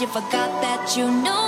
You forgot that you know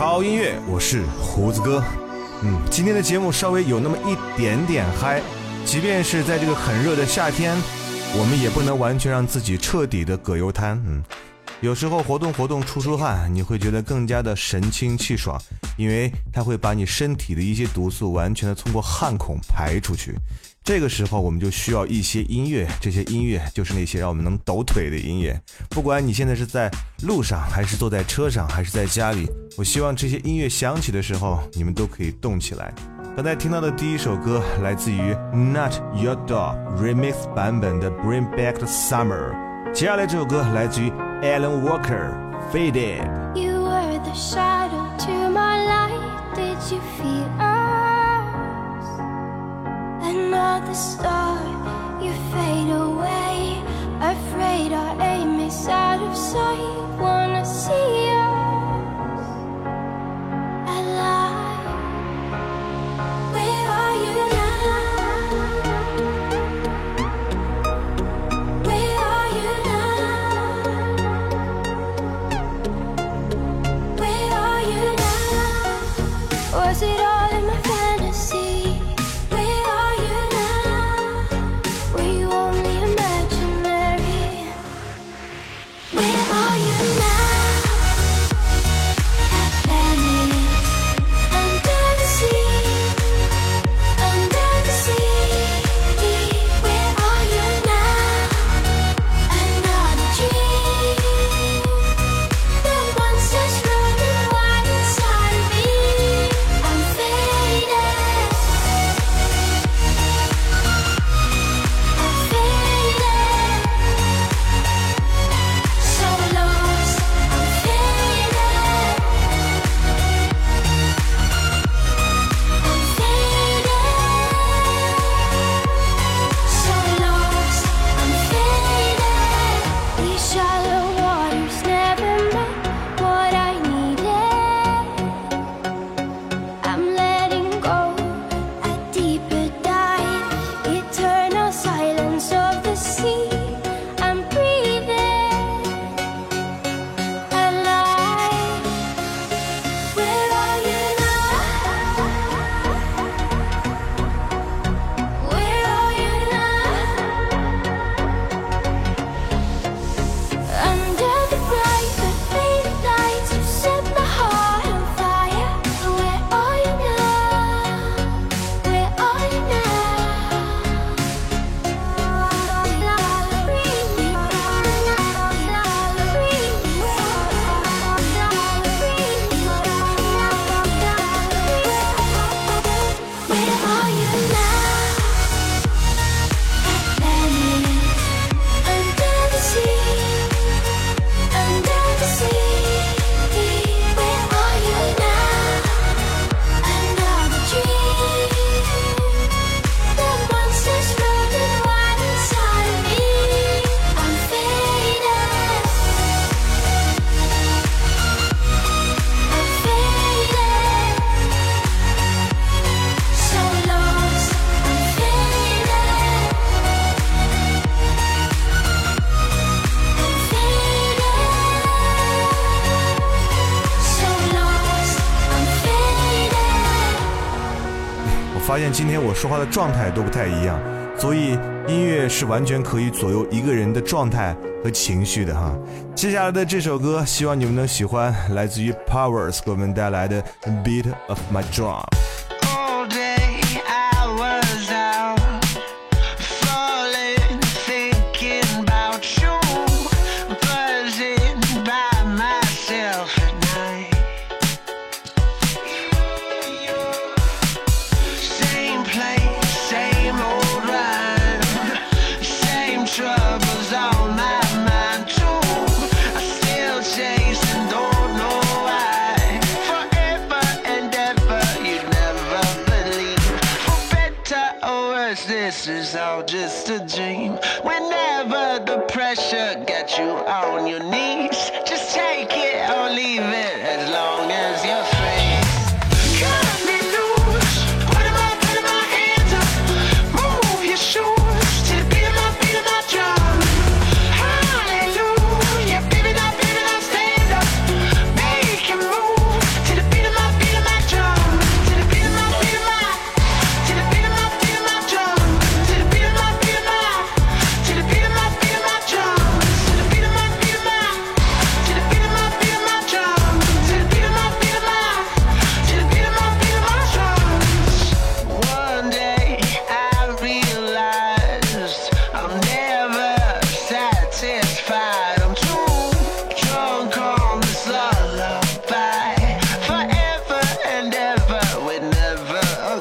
好音乐，我是胡子哥。嗯，今天的节目稍微有那么一点点嗨，即便是在这个很热的夏天，我们也不能完全让自己彻底的葛优瘫。嗯，有时候活动活动出出汗，你会觉得更加的神清气爽，因为它会把你身体的一些毒素完全的通过汗孔排出去。这个时候，我们就需要一些音乐。这些音乐就是那些让我们能抖腿的音乐。不管你现在是在路上，还是坐在车上，还是在家里，我希望这些音乐响起的时候，你们都可以动起来。刚才听到的第一首歌来自于 Not Your Dog Remix 版本的《Bring Back the Summer》。接下来这首歌来自于 Alan Walker《Faded》。You Are The Shy not the star, you fade away. Afraid our aim is out of sight. Wanna see 现今天我说话的状态都不太一样所以音乐是完全可以左右一个人的状态和情绪的哈。接下来的这首歌希望你们能喜欢来自于 powers 给我们带来的 beat of my drum this is all just a dream. Whenever the pressure got you on your knees, just take it or leave it as long as you're.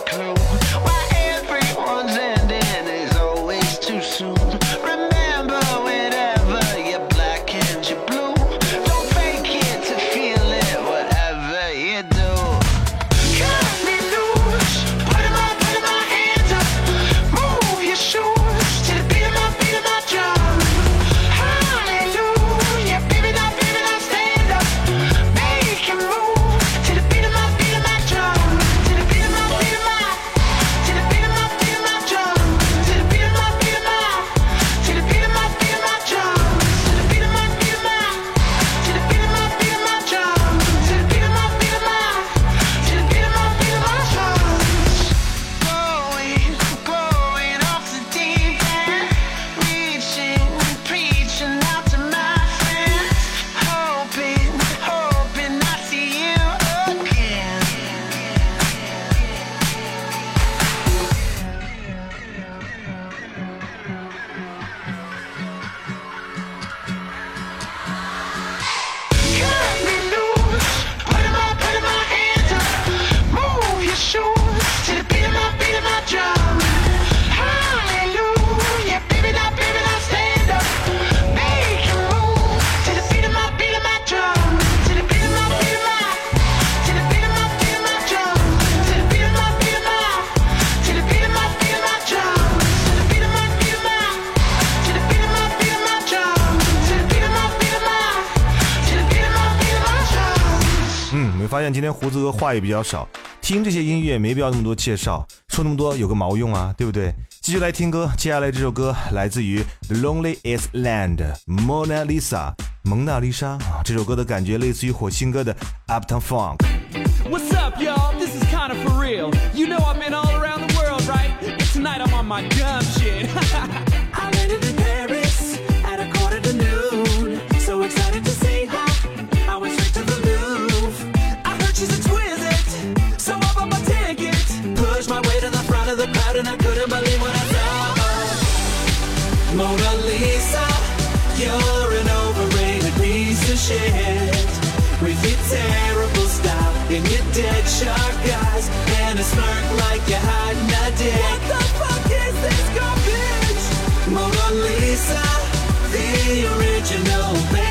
curl 今天胡子哥话也比较少，听这些音乐没必要那么多介绍，说那么多有个毛用啊，对不对？继续来听歌，接下来这首歌来自于《Lonely Is Land》，Mona Lisa，蒙娜丽莎，这首歌的感觉类似于火星哥的 Uptown Funk。What's up, y'all? This is kind of for real. You know I've been all around the world, right? Tonight I'm on my Sharp eyes and a smirk like you had a dick. What the fuck is this garbage? Mona Lisa, the original. Baby.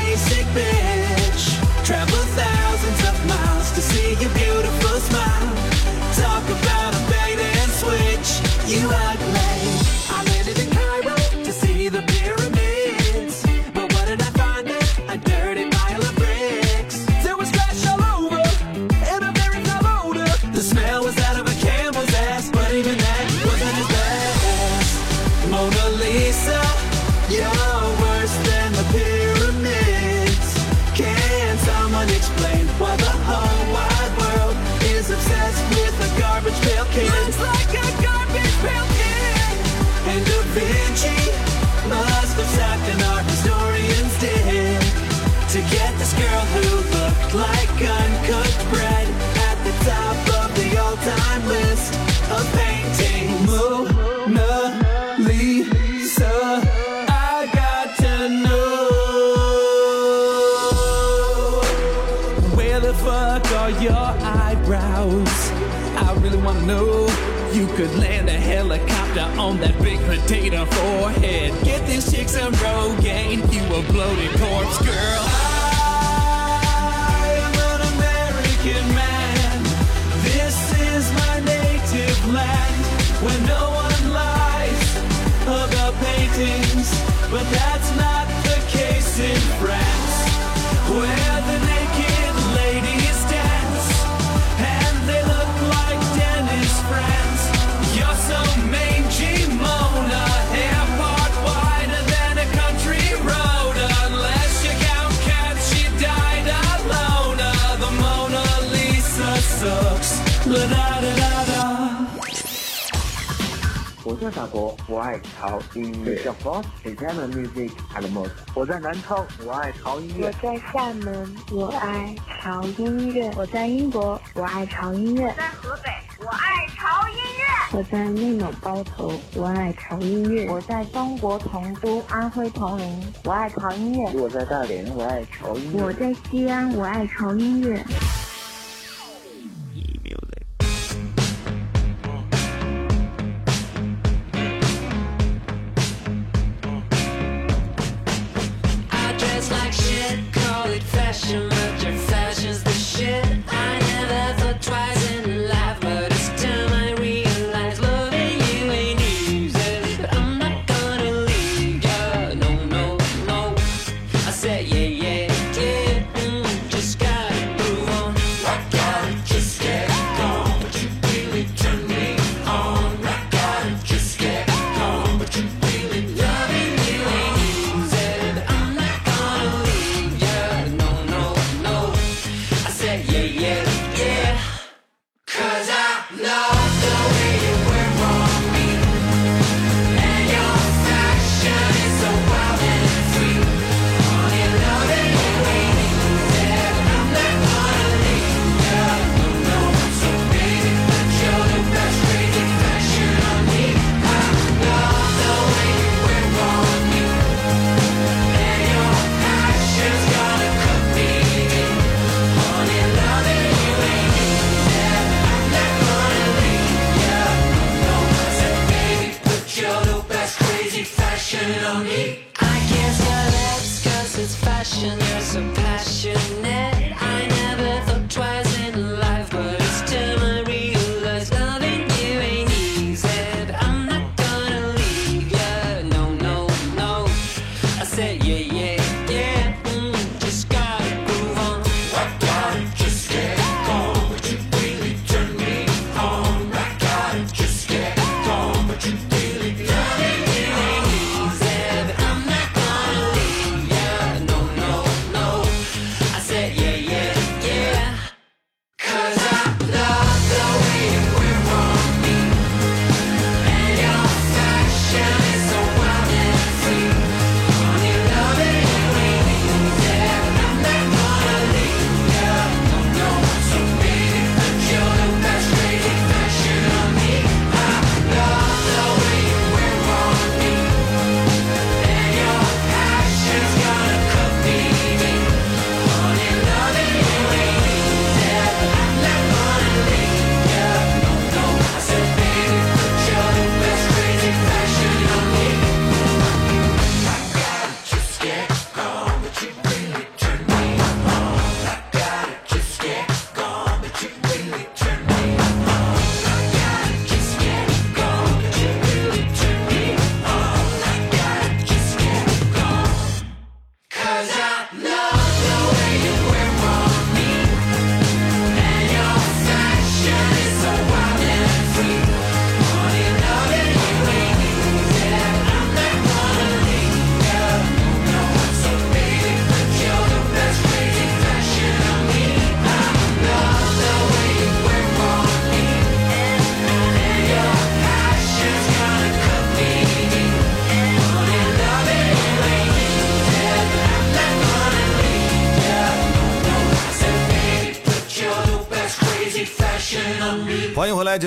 Could land a helicopter on that big potato forehead. Get this chick some Rogaine, you a bloated corpse, girl. 我在法国，我爱潮音乐。Que j'aime la musique à la mode。我在南昌，我爱潮音乐。我在厦门，我爱潮音乐；我在英国，我爱潮音乐；我在河北，我爱潮音乐。我在内蒙包头，我爱潮音乐；我在中国同都安徽铜陵，我爱潮音乐；我在大连，我爱潮音乐。我在西安，我爱潮音乐。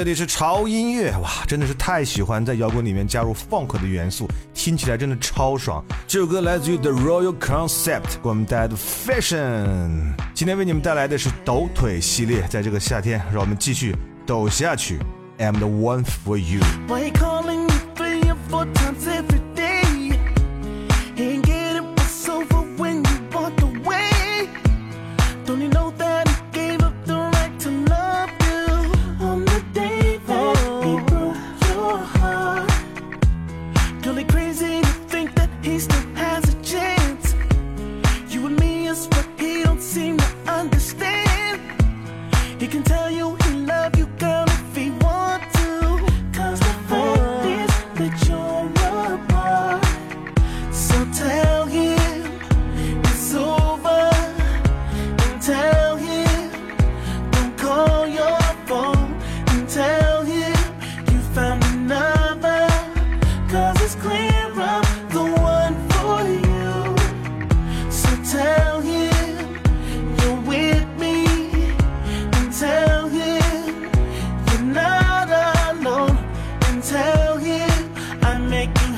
这里是潮音乐哇真的是太喜欢在摇滚里面加入 funk 的元素听起来真的超爽。这首歌来自于 the royal concept 给我们带来的 fashion 今天为你们带来的是抖腿系列在这个夏天让我们继续抖下去。I'm the one for you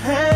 hand.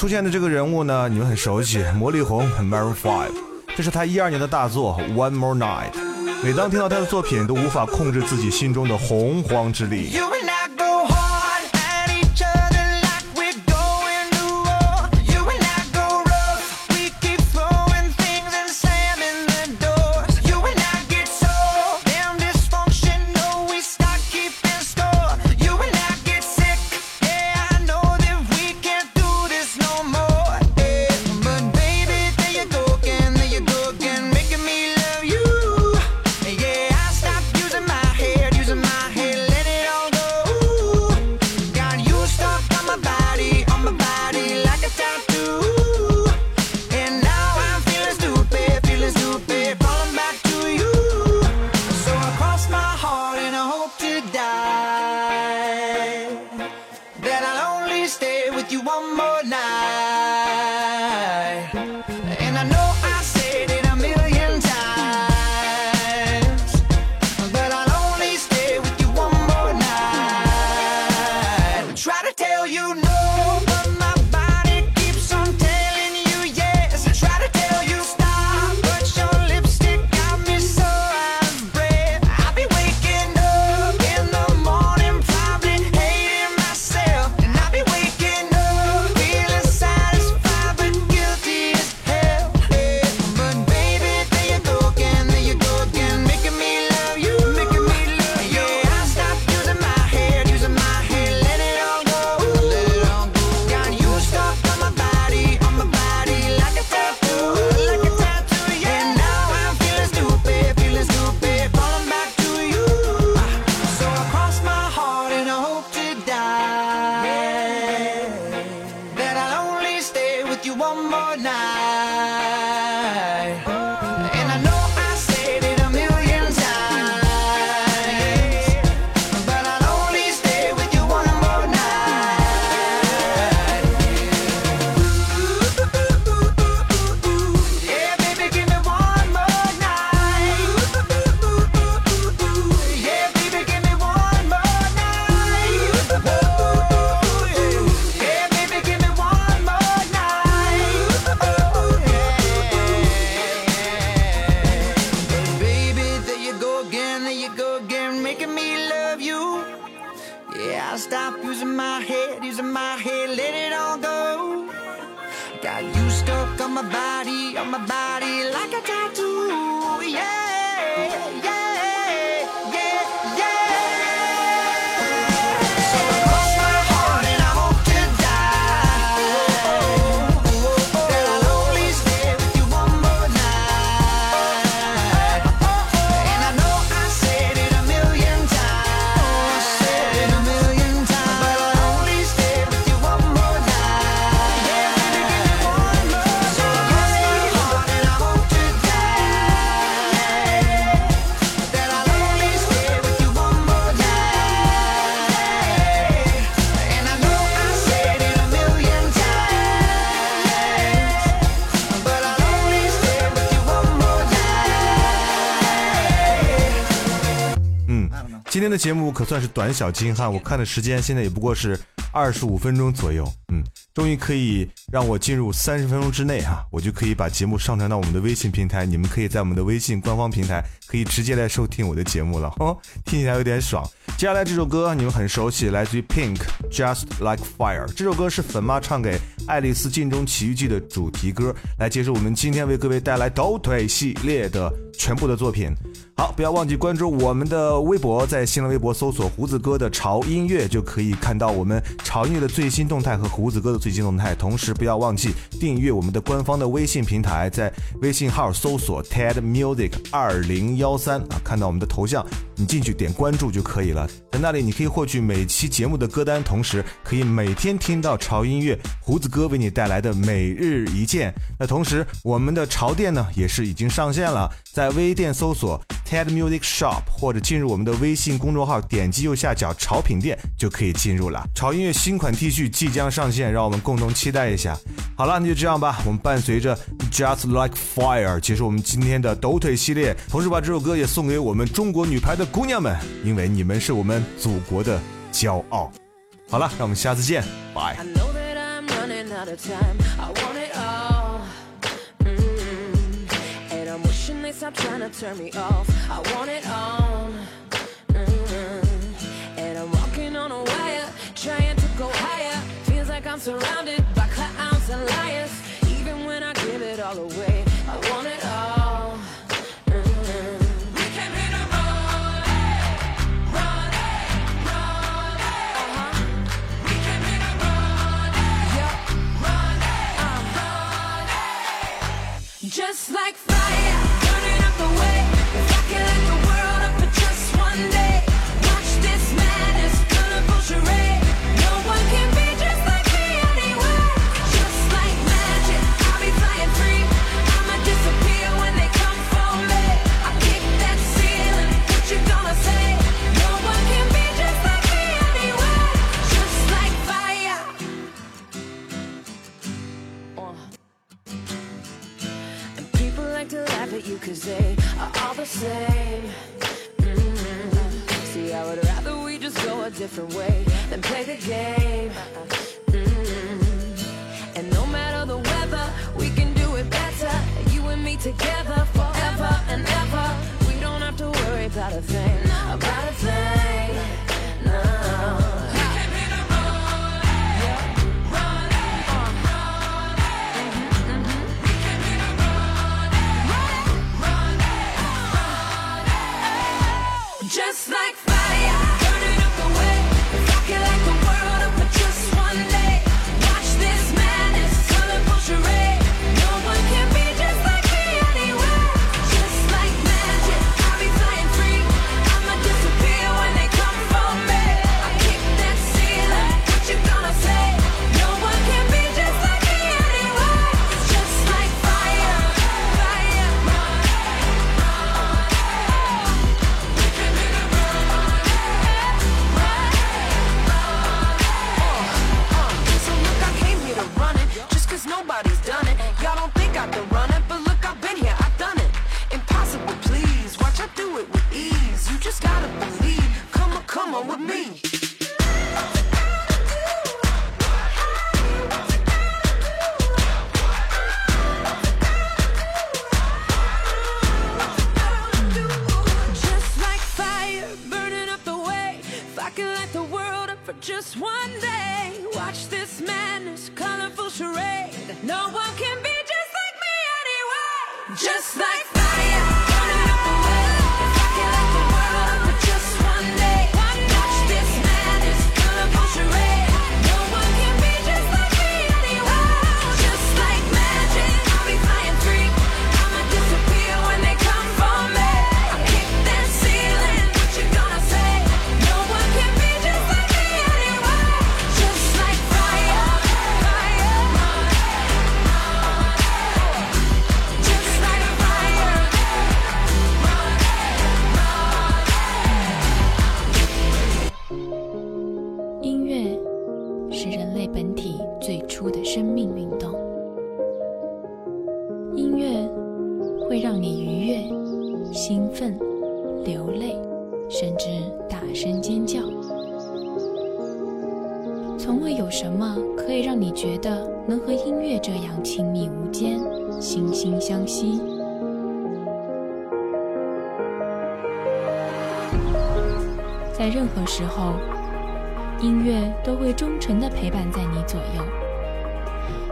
出现的这个人物呢你们很熟悉魔力红 maroon five 这是他一二年的大作 one more night 每当听到他的作品都无法控制自己心中的洪荒之力。今天的节目可算是短小精悍，我看的时间现在也不过是二十五分钟左右。嗯，终于可以让我进入三十分钟之内哈、我就可以把节目上传到我们的微信平台，你们可以在我们的微信官方平台可以直接来收听我的节目了，哦，听起来有点爽。接下来这首歌你们很熟悉，来自于 Pink Just Like Fire。这首歌是粉妈唱给《爱丽丝镜中奇遇记》的主题歌，来结束我们今天为各位带来抖腿系列的全部的作品。好，不要忘记关注我们的微博，在新浪微博搜索“胡子哥的潮音乐”，就可以看到我们潮音乐的最新动态和胡子哥的最新动态。同时，不要忘记订阅我们的官方的微信平台，在微信号搜索 TED Music 二零幺三啊，看到我们的头像，你进去点关注就可以了。在那里，你可以获取每期节目的歌单，同时可以每天听到潮音乐胡子哥为你带来的每日一见。那同时，我们的潮店呢也是已经上线了，在微店搜索 TED Music Shop 或者进入我们的微信公众号，点击右下角潮品店就可以进入了。潮音乐新款 T 恤即将上线，让我们共同期待一下。好了，那就这样吧，我们伴随着 Just Like Fire 结束我们今天的抖腿系列，同时把这首歌也送给我们中国女排的姑娘们，因为你们是我们祖国的骄傲。好了，让我们下次见，拜。I know that I'm running out of time. I want it all. And I'm wishing they stop trying to turn me off. I want it all. Mm. And I'm walking on a wire, trying to go higher. Feels like I'm surrounded by clowns and liars. Even when I give it all away, I want it not a thing.